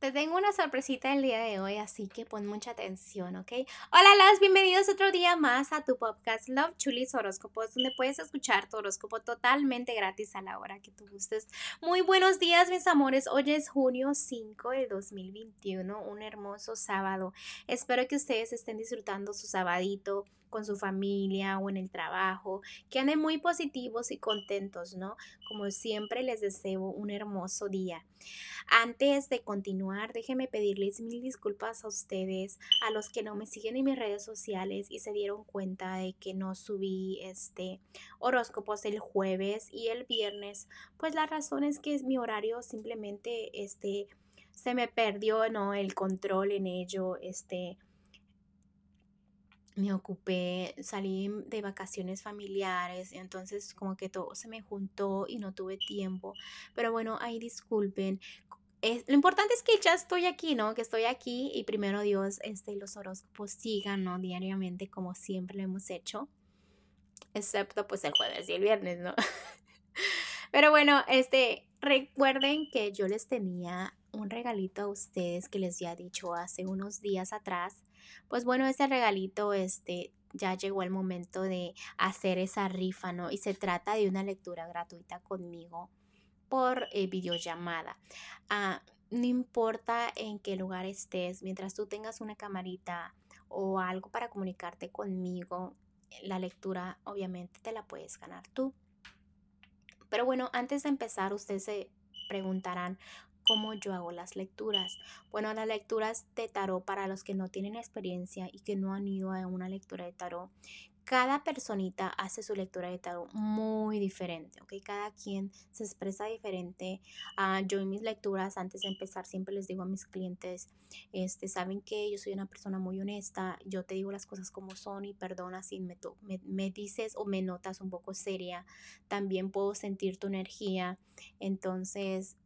Te tengo una sorpresita el día de hoy, así que pon mucha atención, ¿ok? Hola, las bienvenidos otro día más a tu podcast Love Chulis Horóscopos, donde puedes escuchar tu horóscopo totalmente gratis a la hora que tú gustes. Muy buenos días, mis amores. Hoy es junio 5 de 2021, un hermoso sábado. Espero que ustedes estén disfrutando su sabadito con su familia o en el trabajo, que anden muy positivos y contentos, ¿no? Como siempre les deseo un hermoso día. Antes de continuar, déjenme pedirles mil disculpas a ustedes, a los que no me siguen en mis redes sociales y se dieron cuenta de que no subí este horóscopos el jueves y el viernes, pues la razón es que es mi horario simplemente este se me perdió, ¿no? El control en ello, este me ocupé, salí de vacaciones familiares, entonces como que todo se me juntó y no tuve tiempo. Pero bueno, ahí disculpen. Es, lo importante es que ya estoy aquí, ¿no? Que estoy aquí y primero Dios, este, los horóscopos sigan, ¿no? Diariamente como siempre lo hemos hecho. Excepto pues el jueves y el viernes, ¿no? Pero bueno, este, recuerden que yo les tenía un regalito a ustedes que les había dicho hace unos días atrás pues bueno, ese regalito, este, ya llegó el momento de hacer esa rifa, ¿no? Y se trata de una lectura gratuita conmigo por eh, videollamada. Ah, no importa en qué lugar estés, mientras tú tengas una camarita o algo para comunicarte conmigo, la lectura obviamente te la puedes ganar tú. Pero bueno, antes de empezar, ustedes se preguntarán, cómo yo hago las lecturas. Bueno, las lecturas de tarot para los que no tienen experiencia y que no han ido a una lectura de tarot, cada personita hace su lectura de tarot muy diferente, ¿ok? Cada quien se expresa diferente. Uh, yo en mis lecturas, antes de empezar, siempre les digo a mis clientes, este, saben que yo soy una persona muy honesta, yo te digo las cosas como son y perdona si me, me, me dices o me notas un poco seria, también puedo sentir tu energía, entonces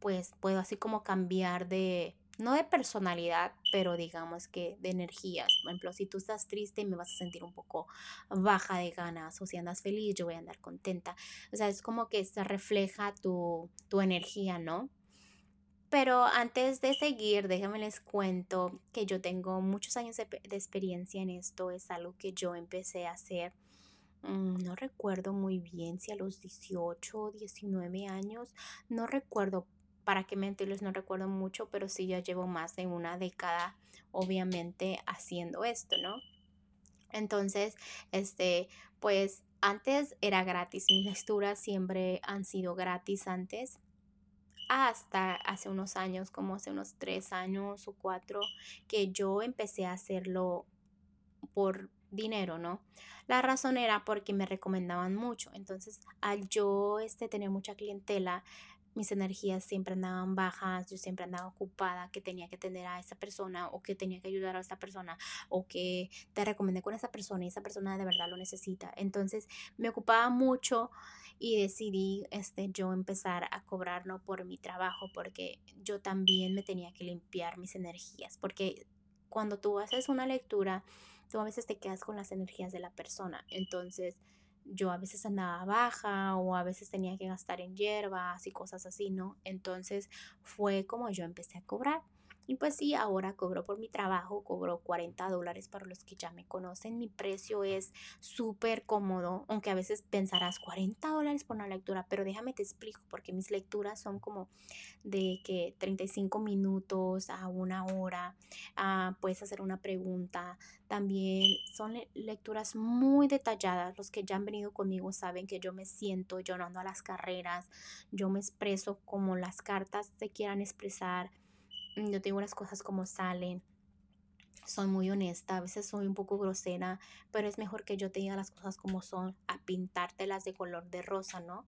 pues puedo así como cambiar de, no de personalidad, pero digamos que de energías. Por ejemplo, si tú estás triste, me vas a sentir un poco baja de ganas, o si andas feliz, yo voy a andar contenta. O sea, es como que se refleja tu, tu energía, ¿no? Pero antes de seguir, déjenme les cuento que yo tengo muchos años de, de experiencia en esto. Es algo que yo empecé a hacer mm, no recuerdo muy bien si a los 18 o 19 años, no recuerdo, para qué mentirles, no recuerdo mucho, pero sí ya llevo más de una década, obviamente, haciendo esto, ¿no? Entonces, este, pues antes era gratis, mis lecturas siempre han sido gratis antes, hasta hace unos años, como hace unos tres años o cuatro, que yo empecé a hacerlo por dinero, ¿no? La razón era porque me recomendaban mucho. Entonces, al yo este, tener mucha clientela, mis energías siempre andaban bajas, yo siempre andaba ocupada, que tenía que atender a esa persona o que tenía que ayudar a esa persona o que te recomendé con esa persona y esa persona de verdad lo necesita. Entonces me ocupaba mucho y decidí este, yo empezar a cobrar no por mi trabajo porque yo también me tenía que limpiar mis energías porque cuando tú haces una lectura, tú a veces te quedas con las energías de la persona. Entonces, yo a veces andaba baja o a veces tenía que gastar en hierbas y cosas así, ¿no? Entonces fue como yo empecé a cobrar. Y pues sí, ahora cobro por mi trabajo, cobro 40 dólares para los que ya me conocen. Mi precio es súper cómodo, aunque a veces pensarás 40 dólares por una lectura, pero déjame te explico, porque mis lecturas son como de que 35 minutos a una hora, ah, puedes hacer una pregunta. También son lecturas muy detalladas. Los que ya han venido conmigo saben que yo me siento, yo no ando a las carreras, yo me expreso como las cartas se quieran expresar yo tengo las cosas como salen. Soy muy honesta, a veces soy un poco grosera, pero es mejor que yo te diga las cosas como son a pintártelas de color de rosa, ¿no?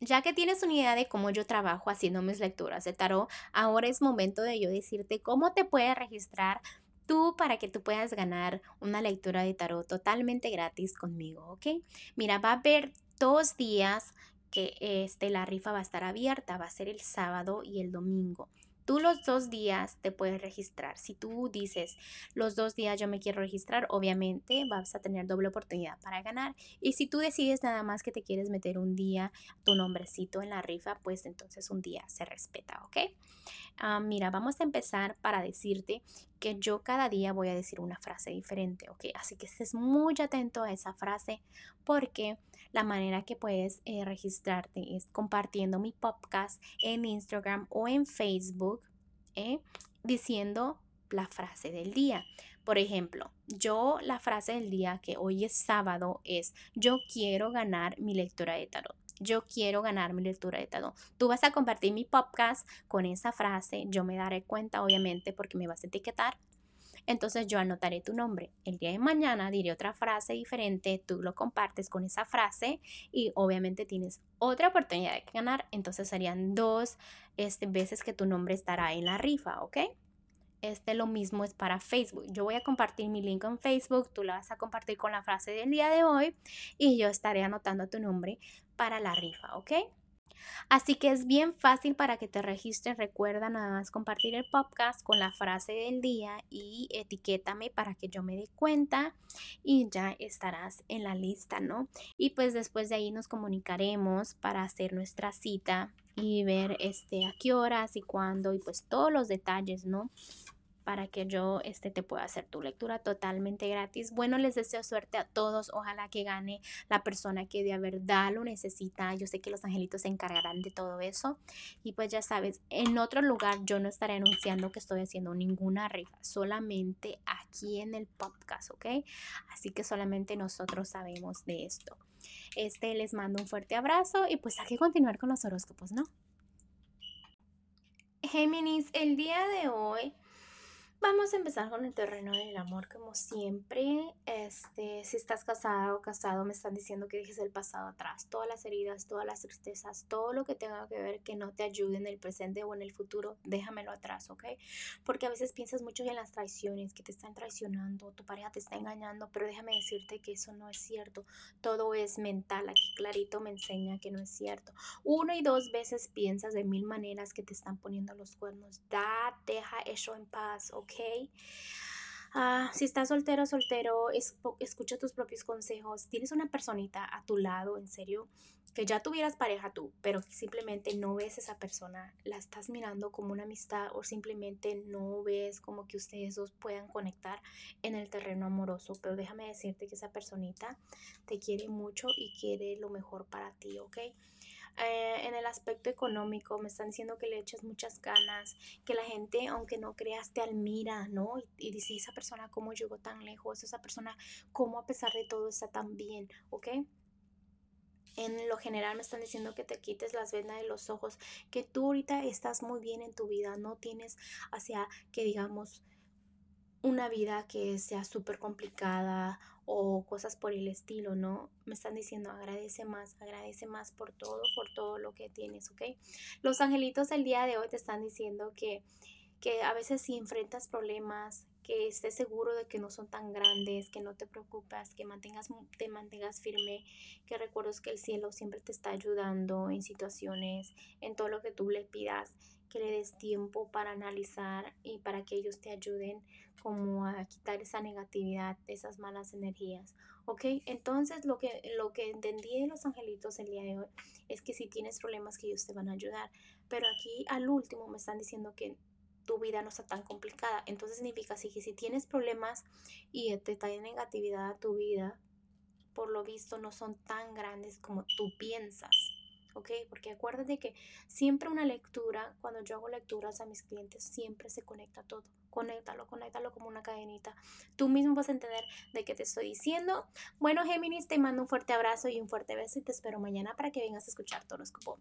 Ya que tienes una idea de cómo yo trabajo haciendo mis lecturas de tarot, ahora es momento de yo decirte cómo te puedes registrar tú para que tú puedas ganar una lectura de tarot totalmente gratis conmigo, ¿ok? Mira, va a haber dos días que este, la rifa va a estar abierta, va a ser el sábado y el domingo. Tú los dos días te puedes registrar. Si tú dices los dos días yo me quiero registrar, obviamente vas a tener doble oportunidad para ganar. Y si tú decides nada más que te quieres meter un día tu nombrecito en la rifa, pues entonces un día se respeta, ¿ok? Ah, mira, vamos a empezar para decirte que yo cada día voy a decir una frase diferente, ¿ok? Así que estés muy atento a esa frase porque la manera que puedes eh, registrarte es compartiendo mi podcast en Instagram o en Facebook ¿eh? diciendo la frase del día. Por ejemplo, yo la frase del día que hoy es sábado es yo quiero ganar mi lectura de tarot. Yo quiero ganar mi lectura de tarot. Tú vas a compartir mi podcast con esa frase. Yo me daré cuenta, obviamente, porque me vas a etiquetar entonces yo anotaré tu nombre. El día de mañana diré otra frase diferente, tú lo compartes con esa frase y obviamente tienes otra oportunidad de ganar. Entonces serían dos este, veces que tu nombre estará en la rifa, ¿ok? Este lo mismo es para Facebook. Yo voy a compartir mi link en Facebook, tú la vas a compartir con la frase del día de hoy y yo estaré anotando tu nombre para la rifa, ¿ok? Así que es bien fácil para que te registres. Recuerda nada más compartir el podcast con la frase del día y etiquétame para que yo me dé cuenta y ya estarás en la lista, ¿no? Y pues después de ahí nos comunicaremos para hacer nuestra cita y ver este a qué horas y cuándo y pues todos los detalles, ¿no? Para que yo este, te pueda hacer tu lectura totalmente gratis. Bueno, les deseo suerte a todos. Ojalá que gane la persona que de verdad lo necesita. Yo sé que los angelitos se encargarán de todo eso. Y pues ya sabes, en otro lugar yo no estaré anunciando que estoy haciendo ninguna rifa. Solamente aquí en el podcast, ¿ok? Así que solamente nosotros sabemos de esto. Este les mando un fuerte abrazo y pues hay que continuar con los horóscopos, ¿no? Géminis, el día de hoy Vamos a empezar con el terreno del amor, como siempre. Este, si estás casada o casado, me están diciendo que dejes el pasado atrás. Todas las heridas, todas las tristezas, todo lo que tenga que ver que no te ayude en el presente o en el futuro, déjamelo atrás, ¿ok? Porque a veces piensas mucho en las traiciones, que te están traicionando, tu pareja te está engañando, pero déjame decirte que eso no es cierto. Todo es mental. Aquí clarito me enseña que no es cierto. Uno y dos veces piensas de mil maneras que te están poniendo los cuernos. Da, deja eso en paz, ¿ok? Ah, si estás soltero, soltero, escucha tus propios consejos. Tienes una personita a tu lado, en serio, que ya tuvieras pareja tú, pero simplemente no ves esa persona, la estás mirando como una amistad o simplemente no ves como que ustedes dos puedan conectar en el terreno amoroso. Pero déjame decirte que esa personita te quiere mucho y quiere lo mejor para ti, ¿ok? Eh, en el aspecto económico, me están diciendo que le eches muchas ganas, que la gente, aunque no creas, te admira, ¿no? Y, y dice, esa persona, ¿cómo llegó tan lejos? Esa persona, ¿cómo a pesar de todo está tan bien? ¿Ok? en lo general me están diciendo que te quites las vendas de los ojos, que tú ahorita estás muy bien en tu vida, no tienes hacia que digamos una vida que sea súper complicada o cosas por el estilo, ¿no? Me están diciendo agradece más, agradece más por todo, por todo lo que tienes, ¿ok? Los angelitos el día de hoy te están diciendo que, que a veces si enfrentas problemas, que estés seguro de que no son tan grandes, que no te preocupas, que mantengas, te mantengas firme, que recuerdes que el cielo siempre te está ayudando en situaciones, en todo lo que tú le pidas, que le des tiempo para analizar y para que ellos te ayuden como a quitar esa negatividad, esas malas energías. ¿Ok? Entonces lo que, lo que entendí de los angelitos el día de hoy es que si tienes problemas que ellos te van a ayudar. Pero aquí al último me están diciendo que tu vida no está tan complicada. Entonces significa así que si tienes problemas y te trae negatividad a tu vida, por lo visto no son tan grandes como tú piensas. ¿Ok? Porque acuérdate que siempre una lectura, cuando yo hago lecturas a mis clientes, siempre se conecta todo. Conéctalo, conéctalo como una cadenita. Tú mismo vas a entender de qué te estoy diciendo. Bueno, Géminis, te mando un fuerte abrazo y un fuerte beso y te espero mañana para que vengas a escuchar tu horóscopo.